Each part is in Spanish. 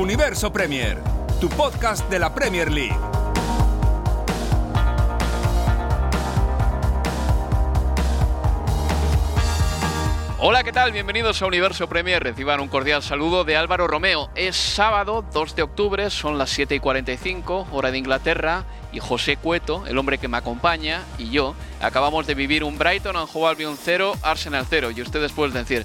Universo Premier, tu podcast de la Premier League. Hola, ¿qué tal? Bienvenidos a Universo Premier. Reciban un cordial saludo de Álvaro Romeo. Es sábado 2 de octubre, son las 7 y 45, hora de Inglaterra, y José Cueto, el hombre que me acompaña, y yo, acabamos de vivir un Brighton Hove Albion 0, Arsenal 0. Y ustedes pueden decir,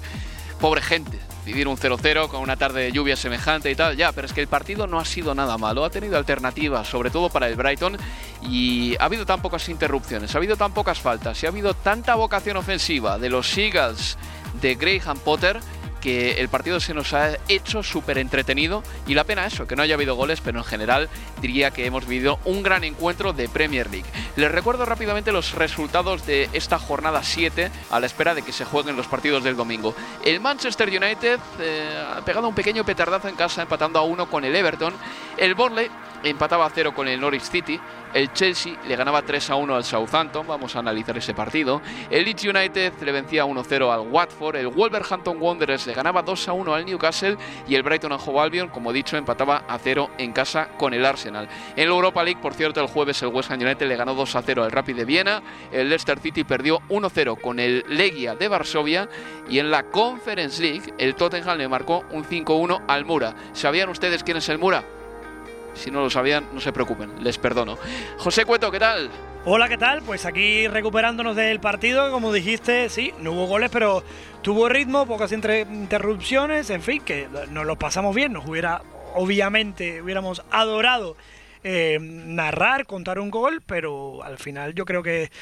pobre gente, vivir un 0-0 con una tarde de lluvia semejante y tal, ya, pero es que el partido no ha sido nada malo, ha tenido alternativas, sobre todo para el Brighton, y ha habido tan pocas interrupciones, ha habido tan pocas faltas, y ha habido tanta vocación ofensiva de los Seagulls de Graham Potter que el partido se nos ha hecho súper entretenido y la pena eso, que no haya habido goles, pero en general diría que hemos vivido un gran encuentro de Premier League. Les recuerdo rápidamente los resultados de esta jornada 7 a la espera de que se jueguen los partidos del domingo. El Manchester United eh, ha pegado un pequeño petardazo en casa empatando a uno con el Everton. El Burnley empataba a cero con el Norwich City. El Chelsea le ganaba 3 a 1 al Southampton, vamos a analizar ese partido. El Leeds United le vencía 1-0 al Watford. El Wolverhampton Wanderers le ganaba 2 a 1 al Newcastle. Y el Brighton and Hove Albion, como dicho, empataba a 0 en casa con el Arsenal. En la Europa League, por cierto, el jueves el West Ham United le ganó 2 a 0 al Rapid de Viena. El Leicester City perdió 1-0 con el Legia de Varsovia. Y en la Conference League, el Tottenham le marcó un 5-1 al Mura. ¿Sabían ustedes quién es el Mura? Si no lo sabían, no se preocupen, les perdono. José Cueto, ¿qué tal? Hola, ¿qué tal? Pues aquí recuperándonos del partido, como dijiste, sí, no hubo goles, pero tuvo ritmo, pocas interrupciones, en fin, que nos lo pasamos bien, nos hubiera, obviamente, hubiéramos adorado eh, narrar, contar un gol, pero al final yo creo que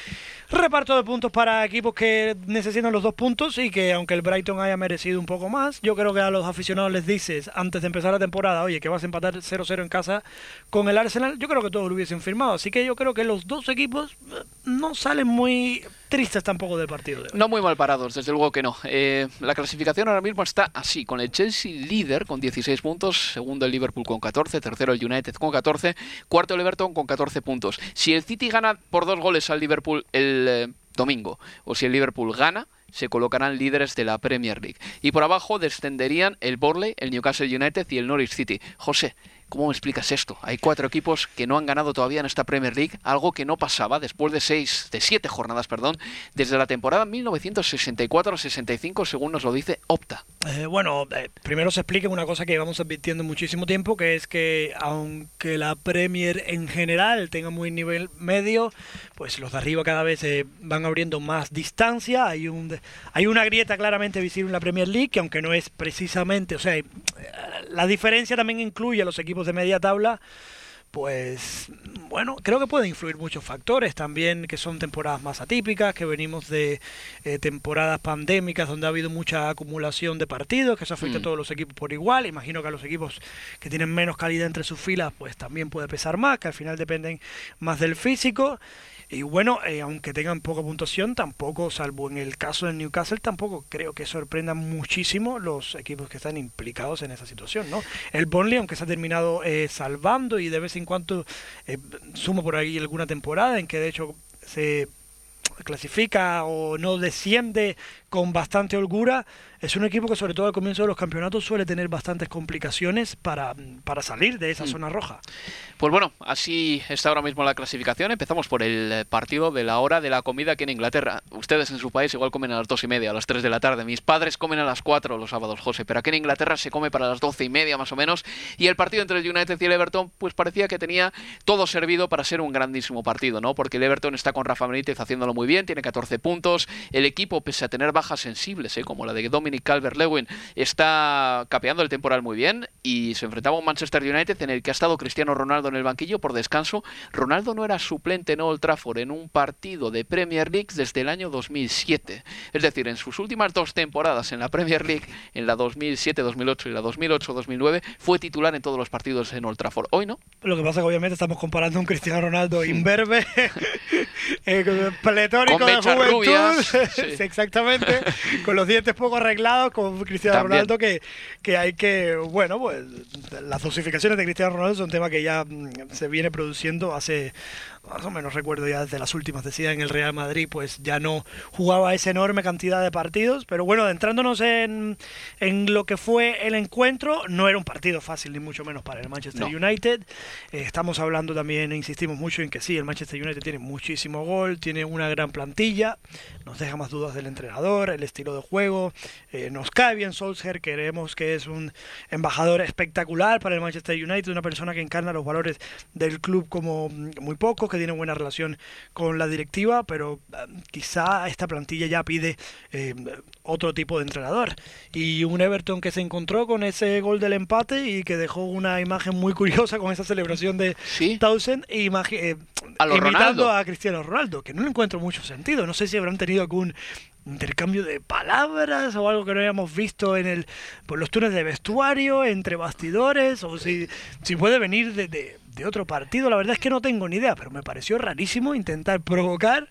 reparto de puntos para equipos que necesitan los dos puntos y que aunque el Brighton haya merecido un poco más, yo creo que a los aficionados les dices antes de empezar la temporada, oye, que vas a empatar 0-0 en casa con el Arsenal, yo creo que todos lo hubiesen firmado. Así que yo creo que los dos equipos eh, no salen muy tristes tampoco del partido. No muy mal parados, desde luego que no. Eh, la clasificación ahora mismo está así, con el Chelsea líder con 16 puntos, segundo el Liverpool con 14, tercero el United con 14, cuarto el Everton con 14 puntos. Si el City gana por dos goles al Liverpool el eh, domingo, o si el Liverpool gana, se colocarán líderes de la Premier League. Y por abajo descenderían el Borley, el Newcastle United y el Norwich City. José, ¿Cómo me explicas esto? Hay cuatro equipos que no han ganado todavía en esta Premier League, algo que no pasaba después de seis, de siete jornadas, perdón, desde la temporada 1964-65, según nos lo dice Opta. Eh, bueno, eh, primero se explica una cosa que llevamos advirtiendo muchísimo tiempo, que es que aunque la Premier en general tenga muy nivel medio, pues los de arriba cada vez se van abriendo más distancia. Hay un hay una grieta claramente visible en la Premier League, que aunque no es precisamente, o sea, la diferencia también incluye a los equipos de media tabla, pues bueno, creo que pueden influir muchos factores también, que son temporadas más atípicas, que venimos de eh, temporadas pandémicas donde ha habido mucha acumulación de partidos, que eso afecta a mm. todos los equipos por igual. Imagino que a los equipos que tienen menos calidad entre sus filas, pues también puede pesar más, que al final dependen más del físico. Y bueno, eh, aunque tengan poca puntuación, tampoco, salvo en el caso del Newcastle, tampoco creo que sorprendan muchísimo los equipos que están implicados en esa situación, ¿no? El Burnley, aunque se ha terminado eh, salvando y de vez en cuando eh, suma por ahí alguna temporada en que de hecho se clasifica o no desciende con bastante holgura, es un equipo que sobre todo al comienzo de los campeonatos suele tener bastantes complicaciones para, para salir de esa mm. zona roja. Pues bueno, así está ahora mismo la clasificación. Empezamos por el partido de la hora de la comida aquí en Inglaterra. Ustedes en su país igual comen a las dos y media, a las tres de la tarde. Mis padres comen a las cuatro los sábados, José, pero aquí en Inglaterra se come para las doce y media más o menos. Y el partido entre el United y el Everton, pues parecía que tenía todo servido para ser un grandísimo partido, ¿no? Porque el Everton está con Rafa Benítez haciéndolo muy bien, tiene 14 puntos. El equipo, pese a tener bajas sensibles, ¿eh? como la de Dominic Calvert-Lewin, está capeando el temporal muy bien y se enfrentaba a un Manchester United en el que ha estado Cristiano Ronaldo en el banquillo por descanso. Ronaldo no era suplente en Old Trafford en un partido de Premier League desde el año 2007. Es decir, en sus últimas dos temporadas en la Premier League, en la 2007-2008 y la 2008-2009, fue titular en todos los partidos en Old Trafford. Hoy no. Lo que pasa es que obviamente estamos comparando a un Cristiano Ronaldo imberbe, eh, pletórico de juventud, exactamente, con los dientes poco arreglados, con Cristiano Ronaldo que, que hay que, bueno, pues las dosificaciones de Cristiano Ronaldo son un tema que ya mm, se viene produciendo hace más o menos recuerdo ya desde las últimas decía en el Real Madrid, pues ya no jugaba esa enorme cantidad de partidos. Pero bueno, entrándonos en, en lo que fue el encuentro, no era un partido fácil, ni mucho menos para el Manchester United. Eh, estamos hablando también, insistimos mucho en que sí, el Manchester United tiene muchísimo gol, tiene una gran plantilla, nos deja más dudas del entrenador, el estilo de juego. Eh, nos cae bien Solskjaer, creemos que es un embajador espectacular para el Manchester United, una persona que encarna los valores del club como muy poco tiene buena relación con la directiva, pero eh, quizá esta plantilla ya pide eh, otro tipo de entrenador. Y un Everton que se encontró con ese gol del empate y que dejó una imagen muy curiosa con esa celebración de ¿Sí? Townsend e eh, imitando a Cristiano Ronaldo, que no le encuentro mucho sentido. No sé si habrán tenido algún intercambio de palabras o algo que no hayamos visto en el por los túneles de vestuario entre bastidores o si, si puede venir de, de otro partido, la verdad es que no tengo ni idea, pero me pareció rarísimo intentar provocar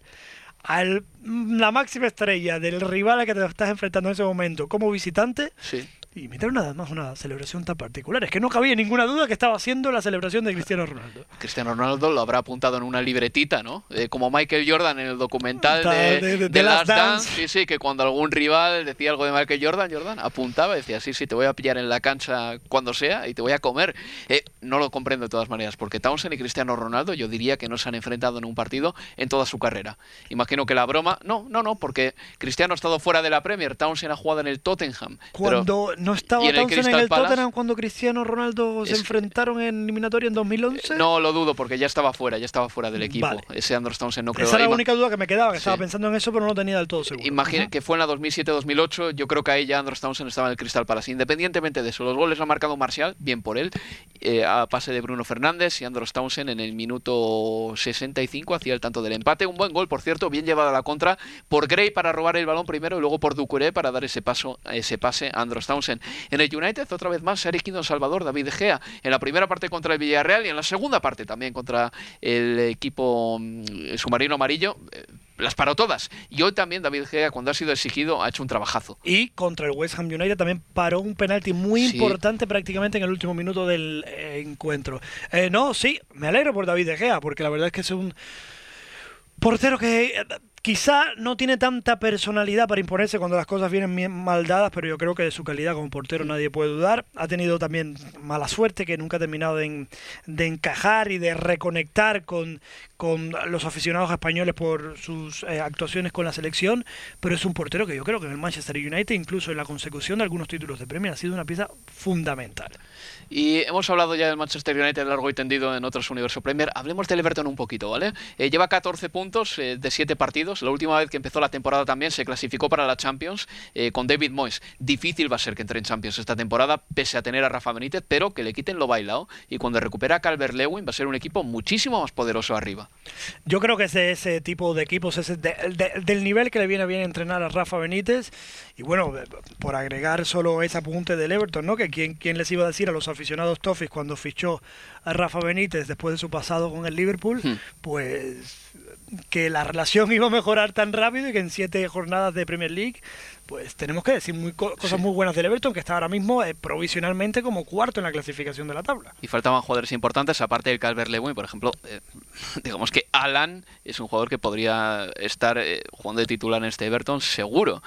a la máxima estrella del rival a que te estás enfrentando en ese momento como visitante sí y metieron nada más una celebración tan particular. Es que no cabía ninguna duda que estaba haciendo la celebración de Cristiano Ronaldo. Cristiano Ronaldo lo habrá apuntado en una libretita, ¿no? Eh, como Michael Jordan en el documental de, de, Last Dance. Sí, sí, que cuando algún rival decía algo de Michael Jordan, Jordan apuntaba y decía, sí, sí, te voy a pillar en la cancha cuando sea y te voy a comer. Eh, no lo comprendo de todas maneras, porque Townsend y Cristiano Ronaldo yo diría que no se han enfrentado en un partido en toda su carrera. Imagino que la broma... No, no, no, porque Cristiano ha estado fuera de la Premier, Townsend ha jugado en el Tottenham. Cuando no estaba en Townsend en el Tottenham cuando Cristiano Ronaldo se enfrentaron en eliminatoria en 2011? No, lo dudo, porque ya estaba fuera, ya estaba fuera del equipo. Ese Andros Townsend no creo... Esa era la única duda que me quedaba, que estaba pensando en eso, pero no lo tenía del todo seguro. Imagina que fue en la 2007-2008, yo creo que ahí ya Andros Townsend estaba en el Crystal Palace. Independientemente de eso, los goles lo ha marcado Marcial, bien por él, eh, a pase de Bruno Fernández y Andros Townsend en el minuto 65 hacía el tanto del empate. Un buen gol, por cierto, bien llevado a la contra por Gray para robar el balón primero y luego por Ducuré para dar ese paso, ese pase a Andros Townsend. En el United, otra vez más, se ha erigido en Salvador David Gea. En la primera parte contra el Villarreal y en la segunda parte también contra el equipo mm, submarino amarillo. Eh, las paró todas. Y hoy también David Gea, cuando ha sido exigido, ha hecho un trabajazo. Y contra el West Ham United también paró un penalti muy importante prácticamente en el último minuto del eh, encuentro. Eh, no, sí, me alegro por David Gea, porque la verdad es que es un portero que Quizá no tiene tanta personalidad para imponerse cuando las cosas vienen mal dadas, pero yo creo que de su calidad como portero nadie puede dudar. Ha tenido también mala suerte, que nunca ha terminado de, encajar y de reconectar con, con los aficionados españoles por sus eh, actuaciones con la selección, pero es un portero que yo creo que en el Manchester United, incluso en la consecución de algunos títulos de Premier, ha sido una pieza fundamental. Y hemos hablado ya del Manchester United largo y tendido en otros Universo Premier. Hablemos del Everton un poquito, ¿vale? Eh, lleva 14 puntos eh, de 7 partidos. La última vez que empezó la temporada también se clasificó para la Champions eh, con David Moyes. Difícil va a ser que entre en Champions esta temporada, pese a tener a Rafa Benítez, pero que le quiten lo bailado. Y cuando recupera a Calvert Lewin va a ser un equipo muchísimo más poderoso arriba. Yo creo que es de ese tipo de equipos, ese del nivel que le viene bien entrenar a Rafa Benítez. Y bueno, por agregar solo ese apunte del Everton, ¿no? Que quién, quién les iba a decir a los aficionados Toffees cuando fichó a Rafa Benítez después de su pasado con el Liverpool, hmm. pues que la relación iba a mejorar tan rápido y que en siete jornadas de Premier League pues tenemos que decir muy cosas muy buenas del Everton, que está ahora mismo eh, provisionalmente como cuarto en la clasificación de la tabla. Y faltaban jugadores importantes, aparte del Calvert Lewin, por ejemplo, eh, digamos que Alan es un jugador que podría estar eh, jugando de titular en este Everton seguro.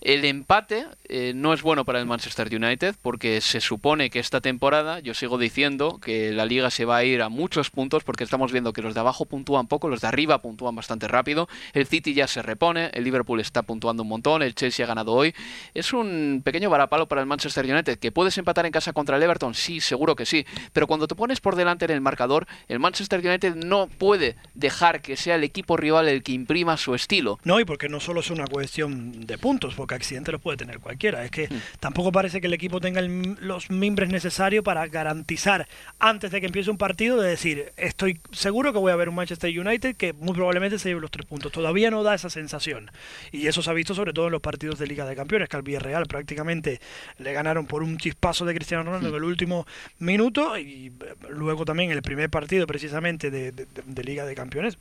El empate eh, no es bueno para el Manchester United porque se supone que esta temporada, yo sigo diciendo que la liga se va a ir a muchos puntos porque estamos viendo que los de abajo puntúan poco, los de arriba puntúan bastante rápido, el City ya se repone, el Liverpool está puntuando un montón, el Chelsea ha ganado hoy. Es un pequeño varapalo para el Manchester United. ¿Que puedes empatar en casa contra el Everton? Sí, seguro que sí. Pero cuando te pones por delante en el marcador, el Manchester United no puede dejar que sea el equipo rival el que imprima su estilo. No, y porque no solo es una cuestión de puntos, accidente los puede tener cualquiera. Es que mm. tampoco parece que el equipo tenga los mimbres necesarios para garantizar antes de que empiece un partido de decir, estoy seguro que voy a ver un Manchester United que muy probablemente se lleve los tres puntos. Todavía no da esa sensación. Y eso se ha visto sobre todo en los partidos de Liga de Campeones, que al Villarreal prácticamente le ganaron por un chispazo de Cristiano Ronaldo en el último minuto y eh, luego también el primer partido precisamente de Liga de Campeones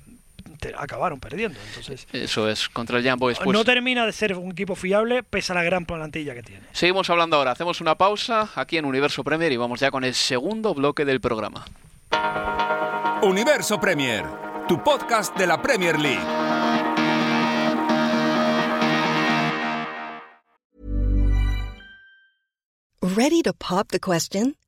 acabaron perdiendo. Entonces, Eso es, contra el Young Boys. no termina de ser un equipo fiable pese a la gran plantilla que tiene. Seguimos hablando ahora, hacemos una pausa aquí en Universo Premier y vamos ya con el segundo bloque del programa. Universo Premier, tu podcast de la Premier League. Ready to pop the question?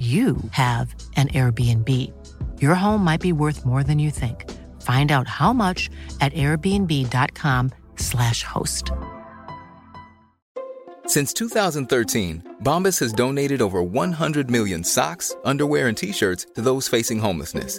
you have an Airbnb. Your home might be worth more than you think. Find out how much at airbnb.com/slash host. Since 2013, Bombas has donated over 100 million socks, underwear, and t-shirts to those facing homelessness.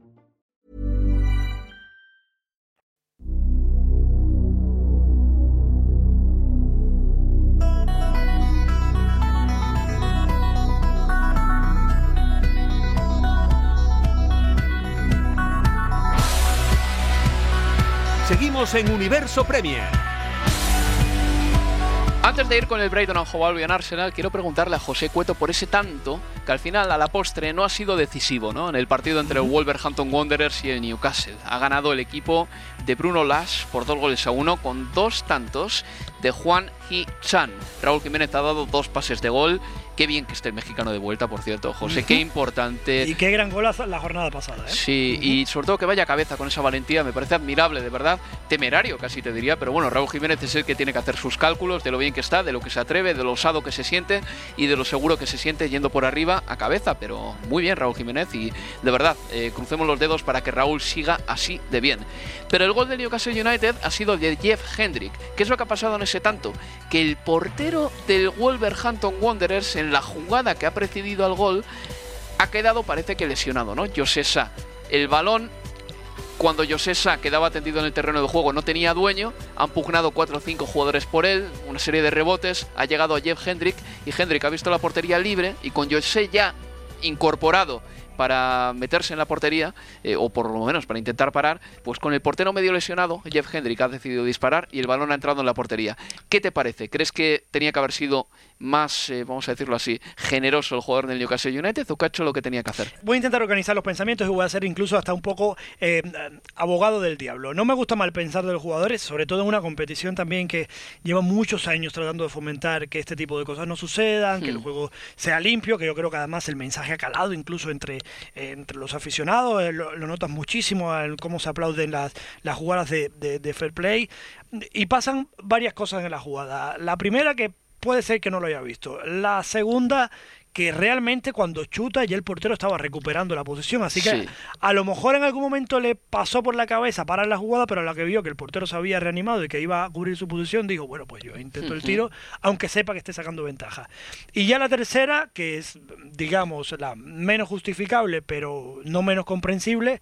En Universo Premier. Antes de ir con el Brighton and Hove Albion Arsenal, quiero preguntarle a José Cueto por ese tanto que al final a la postre no ha sido decisivo, ¿no? En el partido entre el Wolverhampton Wanderers y el Newcastle. Ha ganado el equipo de Bruno Lash por dos goles a uno con dos tantos de Juan Hee-chan. Raúl Jiménez ha dado dos pases de gol Qué bien que esté el mexicano de vuelta, por cierto, José. Qué importante. Y qué gran golazo la jornada pasada, ¿eh? Sí, y sobre todo que vaya cabeza con esa valentía, me parece admirable, de verdad. Temerario, casi te diría. Pero bueno, Raúl Jiménez es el que tiene que hacer sus cálculos de lo bien que está, de lo que se atreve, de lo osado que se siente y de lo seguro que se siente yendo por arriba a cabeza. Pero muy bien, Raúl Jiménez. Y de verdad, eh, crucemos los dedos para que Raúl siga así de bien. Pero el gol del Newcastle United ha sido de Jeff Hendrick. ¿Qué es lo que ha pasado en ese tanto? Que el portero del Wolverhampton Wanderers en la jugada que ha precedido al gol ha quedado, parece que lesionado, ¿no? Josesa. El balón, cuando Josesa quedaba tendido en el terreno de juego, no tenía dueño. Han pugnado 4 o 5 jugadores por él, una serie de rebotes. Ha llegado a Jeff Hendrick y Hendrick ha visto la portería libre y con José ya incorporado para meterse en la portería, eh, o por lo menos para intentar parar, pues con el portero medio lesionado, Jeff Hendrick ha decidido disparar y el balón ha entrado en la portería. ¿Qué te parece? ¿Crees que tenía que haber sido más, eh, vamos a decirlo así, generoso el jugador del Newcastle United o que ha hecho lo que tenía que hacer? Voy a intentar organizar los pensamientos y voy a ser incluso hasta un poco eh, abogado del diablo. No me gusta mal pensar de los jugadores, sobre todo en una competición también que lleva muchos años tratando de fomentar que este tipo de cosas no sucedan, que el Hmm. juego sea limpio, que yo creo que además el mensaje ha calado incluso entre, entre los aficionados, eh, lo, notas muchísimo cómo se aplauden las, las jugadas de, de- de fair play y pasan varias cosas en la jugada. La primera que puede ser que no lo haya visto. La segunda que realmente cuando chuta ya el portero estaba recuperando la posición, así que Sí. a lo mejor en algún momento le pasó por la cabeza parar la jugada, pero a la que vio que el portero se había reanimado y que iba a cubrir su posición, dijo, bueno, pues yo intento el tiro, aunque sepa que esté sacando ventaja. Y ya la tercera, que es, digamos, la menos justificable, pero no menos comprensible,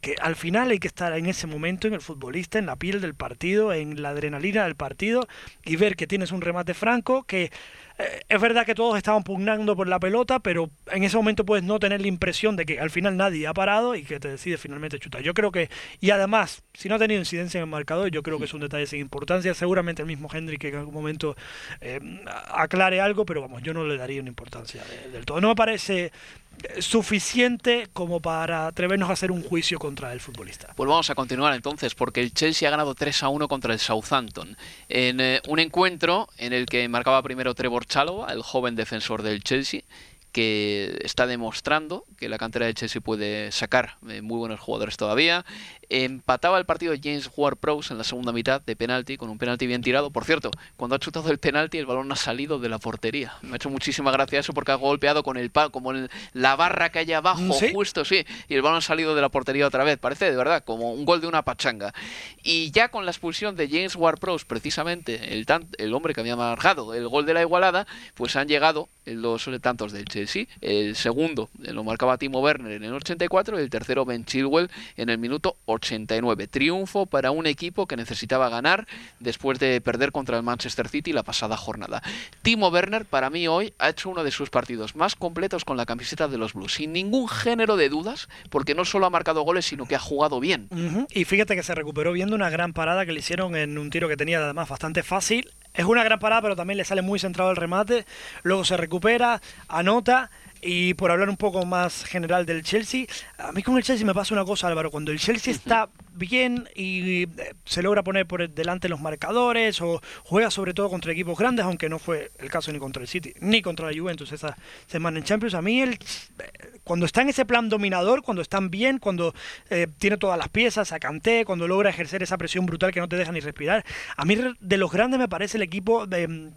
que al final hay que estar en ese momento en el futbolista, en la piel del partido, en la adrenalina del partido y ver que tienes un remate franco, que eh, es verdad que todos estaban pugnando por la pelota, pero en ese momento puedes no tener la impresión de que al final nadie ha parado y que te decide finalmente chutar. Yo creo que, y además, si no ha tenido incidencia en el marcador, yo creo que es un detalle sin importancia. Seguramente el mismo Hendrik en algún momento eh, aclare algo, pero vamos, yo no le daría una importancia de- del todo. No me parece suficiente como para atrevernos a hacer un juicio contra el futbolista. Pues vamos a continuar entonces, porque el Chelsea ha ganado 3 a 1 contra el Southampton. En eh, un encuentro en el que marcaba primero Trevor Chalobah, el joven defensor del Chelsea, que está demostrando que la cantera del Chelsea puede sacar eh, muy buenos jugadores todavía. Empataba el partido James Ward-Prowse en la segunda mitad de penalti, con un penalti bien tirado. Por cierto, cuando ha chutado el penalti, el balón ha salido de la portería. Me ha hecho muchísima gracia eso porque ha golpeado con el palo, como en la barra que hay abajo, ¿Sí? justo, sí, y el balón ha salido de la portería otra vez. Parece de verdad como un gol de una pachanga. Y ya con la expulsión de James Ward-Prowse, precisamente el, tan- el hombre que había marcado el gol de la igualada, pues han llegado los tantos del Chelsea. El segundo eh, lo marcaba Timo Werner en el 84 y el tercero Ben Chilwell en el minuto 89. Triunfo para un equipo que necesitaba ganar después de perder contra el Manchester City la pasada jornada. Timo Werner para mí hoy ha hecho uno de sus partidos más completos con la camiseta de los Blues, sin ningún género de dudas, porque no solo ha marcado goles, sino que ha jugado bien. Y fíjate que se recuperó viendo una gran parada que le hicieron en un tiro que tenía además bastante fácil. Es una gran parada, pero también le sale muy centrado el remate. Luego se recupera, anota. Y por hablar un poco más general del Chelsea, a mí con el Chelsea me pasa una cosa, Álvaro. Cuando el Chelsea está bien y eh, se logra poner por delante los marcadores o juega sobre todo contra equipos grandes, aunque no fue el caso ni contra el City ni contra la Juventus esa semana en Champions, a mí el, cuando está en ese plan dominador, cuando están bien, cuando eh, tiene todas las piezas, a Kanté, cuando logra ejercer esa presión brutal que no te deja ni respirar, a mí de los grandes me parece el equipo de,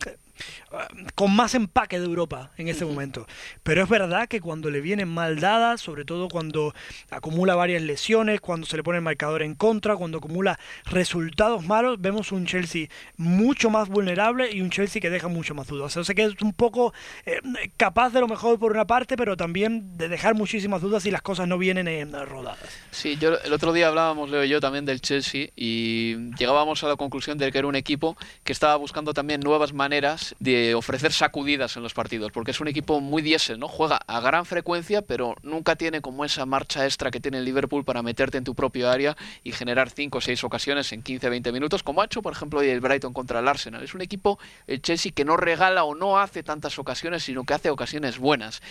con más empaque de Europa en ese momento. Pero es verdad que cuando le vienen mal dadas, sobre todo cuando acumula varias lesiones, cuando se le pone el marcador en contra, cuando acumula resultados malos, vemos un Chelsea mucho más vulnerable y un Chelsea que deja mucho más dudas. O sea que es un poco eh, capaz de lo mejor por una parte, pero también de dejar muchísimas dudas si las cosas no vienen eh, rodadas. Sí, yo el otro día hablábamos, Leo y yo, también del Chelsea y llegábamos a la conclusión de que era un equipo que estaba buscando también nuevas maneras de ofrecer sacudidas en los partidos, porque es un equipo muy diésel, ¿no? Juega a gran frecuencia, pero nunca tiene como esa marcha extra que tiene el Liverpool para meterte en tu propio área y generar 5 o 6 ocasiones en 15-20 minutos, como ha hecho, por ejemplo, el Brighton contra el Arsenal. Es un equipo, el Chelsea, que no regala o no hace tantas ocasiones, sino que hace ocasiones buenas.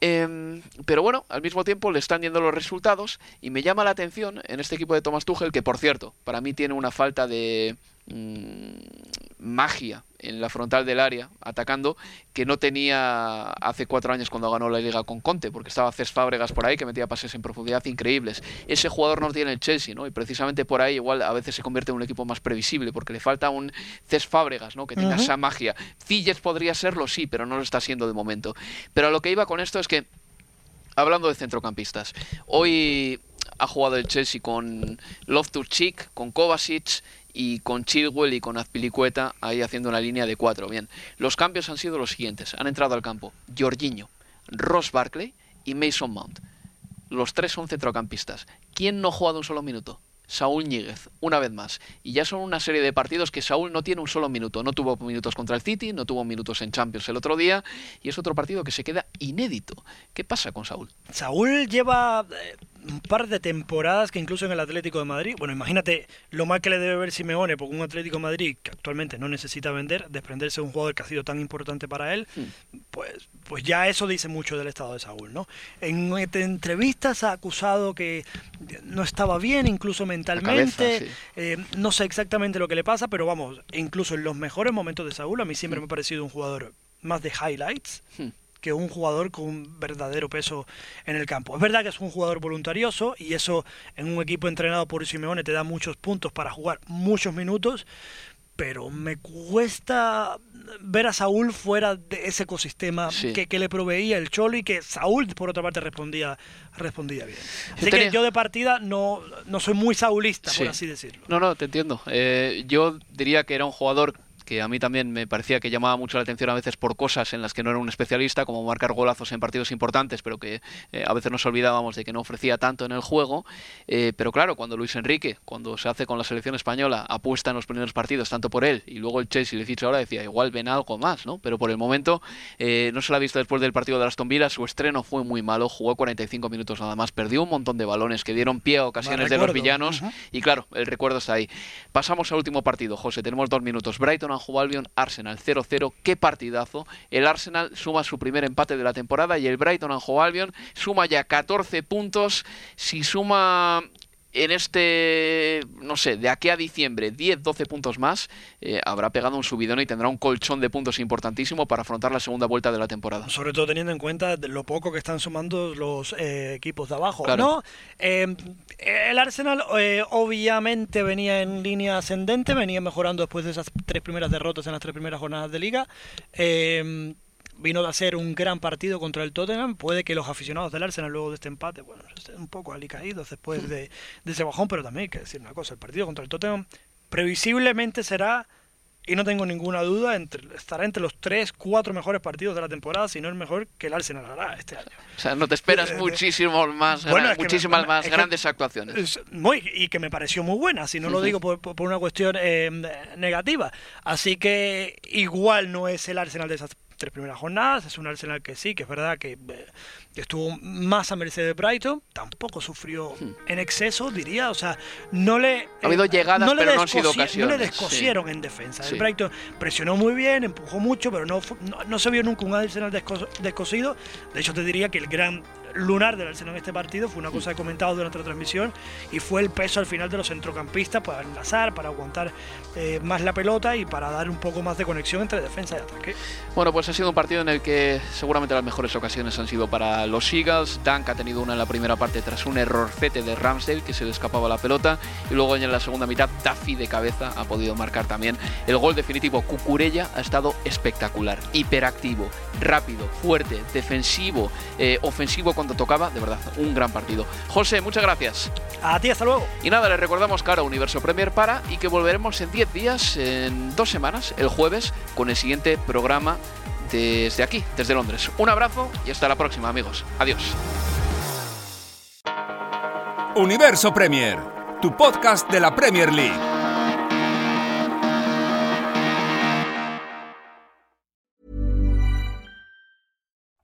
Eh, pero bueno, al mismo tiempo le están yendo los resultados y me llama la atención en este equipo de Thomas Tuchel, que por cierto, para mí tiene una falta de mmm, magia en la frontal del área, atacando, que no tenía hace cuatro años cuando ganó la liga con Conte, porque estaba Cés Fábregas por ahí que metía pases en profundidad increíbles. Ese jugador no tiene el Chelsea, ¿no? Y precisamente por ahí igual a veces se convierte en un equipo más previsible, porque le falta un Cés Fábregas, ¿no? Que tenga uh -huh. esa magia. Filles podría serlo, sí, pero no lo está siendo de momento. Pero a lo que iba con esto es que, hablando de centrocampistas, hoy ha jugado el Chelsea con Loftus-Cheek, con Kovacic y con Chilwell y con Azpilicueta ahí haciendo una línea de cuatro. Bien, los cambios han sido los siguientes. Han entrado al campo Jorginho, Ross Barkley y Mason Mount. Los tres son centrocampistas. ¿Quién no ha jugado un solo minuto? Saúl Ñíguez, una vez más. Y ya son una serie de partidos que Saúl no tiene un solo minuto. No tuvo minutos contra el City, no tuvo minutos en Champions el otro día, y es otro partido que se queda inédito. ¿Qué pasa con Saúl? Saúl lleva eh, un par de temporadas que incluso en el Atlético de Madrid, bueno, imagínate lo mal que le debe ver Simeone, porque un Atlético de Madrid que actualmente no necesita vender, desprenderse de un jugador que ha sido tan importante para él, hmm. pues, pues ya eso dice mucho del estado de Saúl, ¿no? En, entrevistas ha acusado que no estaba bien, incluso mentalmente, eh, no sé exactamente lo que le pasa, pero vamos, incluso en los mejores momentos de Saúl, a mí siempre me ha parecido un jugador más de highlights. Que un jugador con un verdadero peso en el campo. Es verdad que es un jugador voluntarioso y eso en un equipo entrenado por Simeone te da muchos puntos para jugar muchos minutos, pero me cuesta ver a Saúl fuera de ese ecosistema que, le proveía el Cholo y que Saúl, por otra parte, respondía, respondía bien. Así que yo de partida no, no soy muy saulista, por así decirlo. No, no, te entiendo. Eh, yo diría que era un jugador que a mí también me parecía que llamaba mucho la atención a veces por cosas en las que no era un especialista, como marcar golazos en partidos importantes, pero que eh, a veces nos olvidábamos de que no ofrecía tanto en el juego. Eh, pero claro, cuando Luis Enrique, cuando se hace con la selección española, apuesta en los primeros partidos, tanto por él, y luego el Chelsea le ficha ahora, decía, igual ven algo más, ¿no? Pero por el momento eh, no se lo ha visto después del partido de Aston Villa, su estreno fue muy malo, jugó 45 minutos nada más, perdió un montón de balones que dieron pie a ocasiones de los villanos, y claro, el recuerdo está ahí. Pasamos al último partido, José, tenemos dos minutos. Brighton jugado Albion Arsenal 0-0. Qué partidazo. El Arsenal suma su primer empate de la temporada y el Brighton Anjo Albion suma ya 14 puntos. Si suma en este, no sé, de aquí a diciembre, 10-12 puntos más, eh, habrá pegado un subidón y tendrá un colchón de puntos importantísimo para afrontar la segunda vuelta de la temporada. Sobre todo teniendo en cuenta lo poco que están sumando los eh, equipos de abajo. ¿no? Eh, el Arsenal obviamente venía en línea ascendente, venía mejorando después de esas tres primeras derrotas en las tres primeras jornadas de liga vino de hacer un gran partido contra el Tottenham. Puede que los aficionados del Arsenal luego de este empate, bueno, estén un poco alicaídos después de, ese bajón, pero también hay que decir una cosa, el partido contra el Tottenham previsiblemente será, y no tengo ninguna duda, entre, estará entre los tres, cuatro mejores partidos de la temporada, si no el mejor que el Arsenal hará este año. O sea, no te esperas muchísimo más, muchísimas más grandes actuaciones. muy, y que me pareció muy buena, si no lo digo por, por, una cuestión eh, negativa. Así que igual no es el Arsenal de esas tres primeras jornadas. Es un Arsenal que sí, que es verdad que, eh, estuvo más a merced de Brighton. Tampoco sufrió hmm. en exceso, diría. O sea, no le. Ha habido eh, llegadas, no pero no han sido ocasiones. No le descosieron en defensa. El Brighton presionó muy bien, empujó mucho, pero no, no, se vio nunca un Arsenal descosido. De hecho, te diría que el gran lunar del Arsenal en este partido fue una cosa que he comentado durante la transmisión y fue el peso al final de los centrocampistas para enlazar, para aguantar eh, más la pelota y para dar un poco más de conexión entre defensa y ataque. Bueno, pues ha sido un partido en el que seguramente las mejores ocasiones han sido para los Eagles. Dunk ha tenido una en la primera parte tras un errorcete de Ramsdale que se le escapaba la pelota y luego en la segunda mitad Duffy de cabeza ha podido marcar también el gol definitivo. Cucurella ha estado espectacular, hiperactivo, rápido, fuerte, defensivo, eh, ofensivo cuando tocaba, de verdad, un gran partido. José, muchas gracias. A ti, hasta luego. Y nada, le recordamos que ahora Universo Premier para y que volveremos en 10 días, en dos semanas, el jueves, con el siguiente programa desde aquí, desde Londres. Un abrazo y hasta la próxima, amigos. Adiós. Universo Premier, tu podcast de la Premier League.